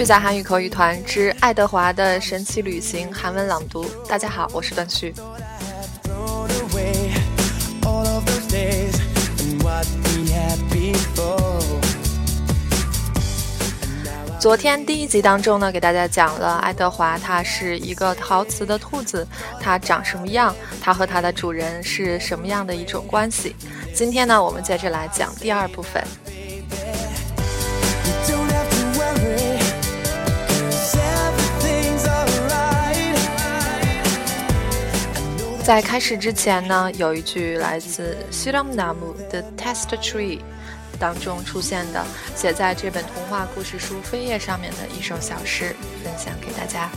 虚假韩语口语团之爱德华的神奇旅行韩文朗读。大家好，我是段旭。昨天第一集当中呢，给大家讲了爱德华，他是一个陶瓷的兔子，它长什么样？它和它的主人是什么样的一种关系？今天呢，我们接着来讲第二部分。在开始之前呢，有一句来自西朗纳姆的 Test Tree。当中出现的，写在这本童话故事书扉页上面的一首小诗，分享给大家。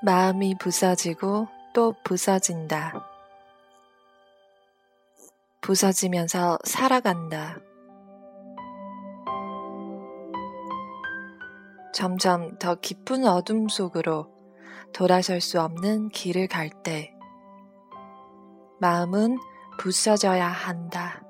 마음이부서지고또부서진다 부서지면서 살아간다 점점 더 깊은 어둠 속으로 돌아설 수 없는 길을 갈 때, 마음은 부서져야 한다.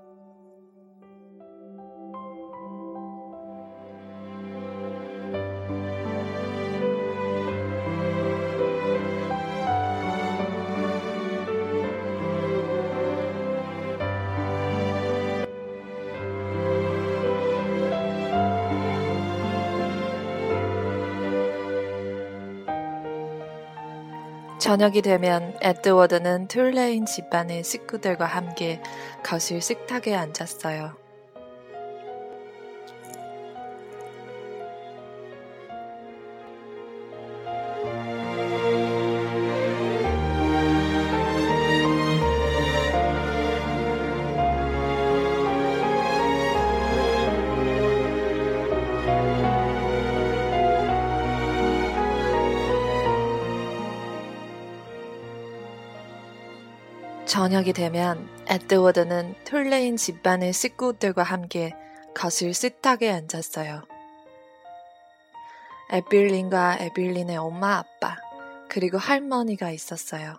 저녁이 되면 에드워드는 툴레인 집안의 식구들과 함께 거실 식탁에 앉았어요. 저녁이 되면 에드워드는 툴레인 집안의 식구들과 함께 거실 식탁에 앉았어요. 애빌린과 애빌린의 엄마 아빠, 그리고 할머니가 있었어요.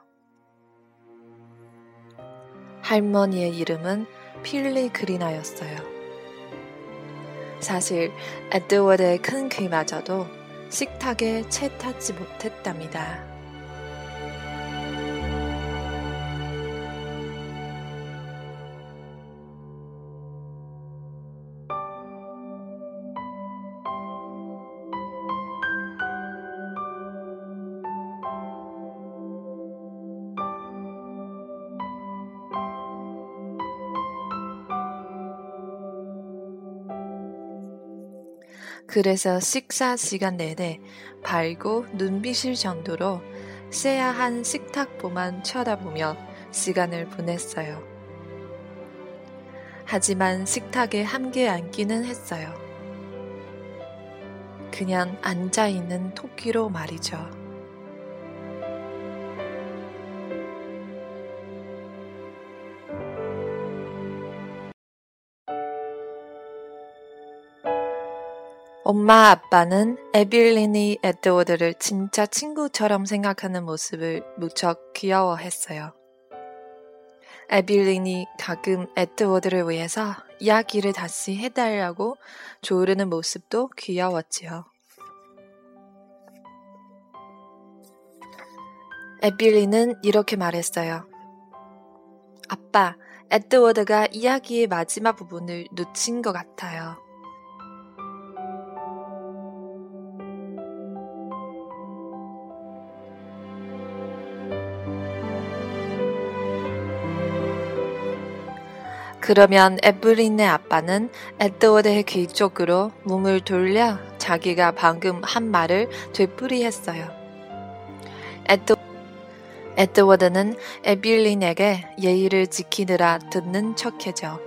할머니의 이름은 펠리그리나였어요. 사실 에드워드의 큰 귀마저도 식탁에 채 닿지 못했답니다. 그래서 식사 시간 내내 밝고 눈비실 정도로 쎄야한 식탁보만 쳐다보며 시간을 보냈어요. 하지만 식탁에 함께 앉기는 했어요. 그냥 앉아있는 토끼로 말이죠. 엄마 아빠는 에빌린이 에드워드를 진짜 친구처럼 생각하는 모습을 무척 귀여워했어요. 에빌린이 가끔 에드워드를 위해서 이야기를 다시 해달라고 조르는 모습도 귀여웠지요. 에빌린은 이렇게 말했어요. 아빠, 에드워드가 이야기의 마지막 부분을 놓친 것 같아요. 그러면 에블린의 아빠는 에드워드의 귀 쪽으로 몸을 돌려 자기가 방금 한 말을 되풀이했어요. 에드, 에드워드는 에빌린에게 예의를 지키느라 듣는 척해죠.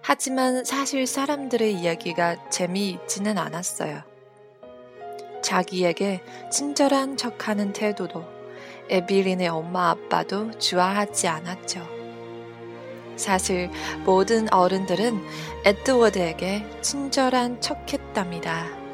하지만 사실 사람들의 이야기가 재미있지는 않았어요. 자기에게 친절한 척하는 태도도 에빌린의 엄마 아빠도 좋아하지 않았죠. 사실 모든 어른들은 에드워드에게 친절한 척했답니다.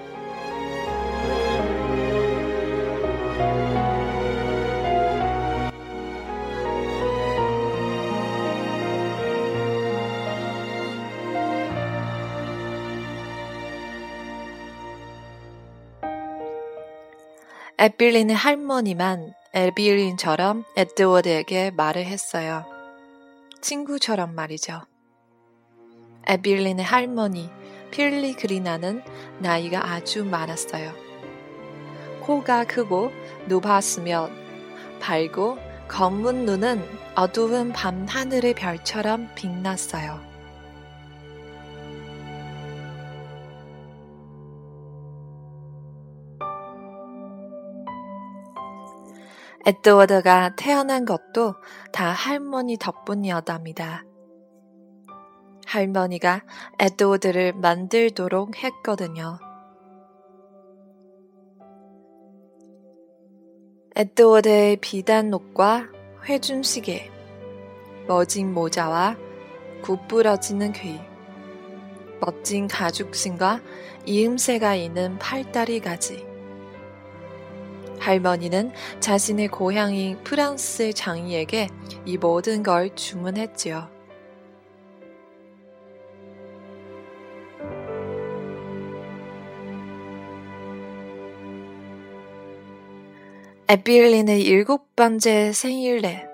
에빌린의 할머니만 에빌린처럼 에드워드에게 말을 했어요. 친구처럼 말이죠. 에빌린의 할머니 필리 그리나는 나이가 아주 많았어요. 코가 크고 높았으며 밝고 검은 눈은 어두운 밤 하늘의 별처럼 빛났어요. 에드워드가 태어난 것도 다 할머니 덕분이었답니다. 할머니가 에드워드를 만들도록 했거든요. 에드워드의 비단 옷과 회준 시계, 멋진 모자와 굽부러지는 귀, 멋진 가죽신과 이음새가 있는 팔다리 가지. 할머니는 자신의 고향인 프랑스의 장이에게 이 모든 걸 주문했지요. 에빌린의 일곱 번째 생일에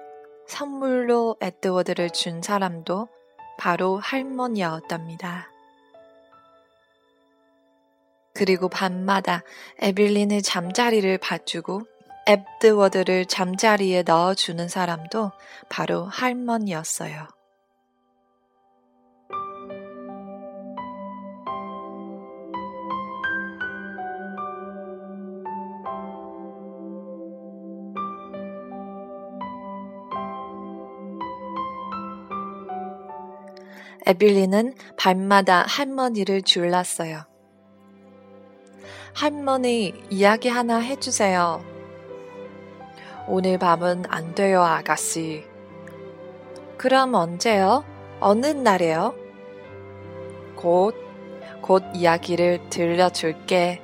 선물로 에드워드를 준 사람도 바로 할머니였답니다. 그리고 밤마다 에빌린의 잠자리를 봐주고 에드워드를 잠자리에 넣어주는 사람도 바로 할머니였어요. 에빌리는 밤마다 할머니를 줄랐어요. 할머니, 이야기 하나 해주세요. 오늘 밤은 안 돼요, 아가씨. 그럼 언제요? 어느 날에요? 곧, 곧 이야기를 들려줄게.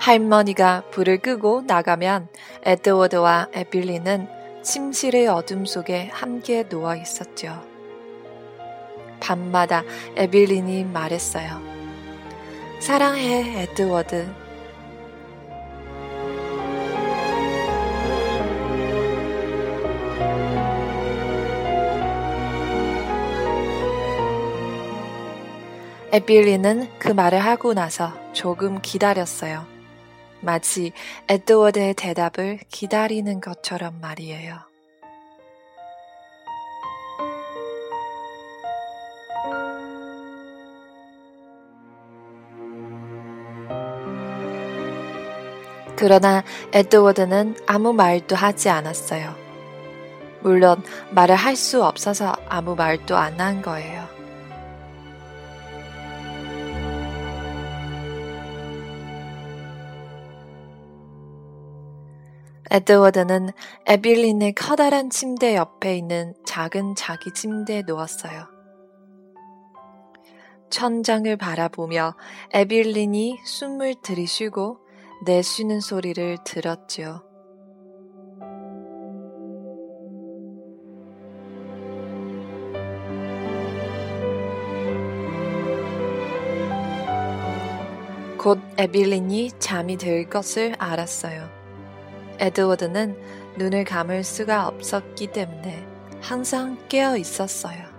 할머니가 불을 끄고 나가면 에드워드와 에빌리는 침실의 어둠 속에 함께 누워 있었죠. 밤마다 에빌린이 말했어요. 사랑해, 에드워드. 에빌리는 그 말을 하고 나서 조금 기다렸어요. 마치 에드워드의 대답을 기다리는 것처럼 말이에요. 그러나 에드워드는 아무 말도 하지 않았어요. 물론 말을 할 수 없어서 아무 말도 안 한 거예요. 에드워드는 에빌린의 커다란 침대 옆에 있는 작은 자기 침대에 누웠어요. 천장을 바라보며 에빌린이 숨을 들이쉬고 내쉬는 소리를 들었지요. 곧 에빌린이 잠이 들 것을 알았어요. 에드워드는 눈을 감을 수가 없었기 때문에 항상 깨어 있었어요.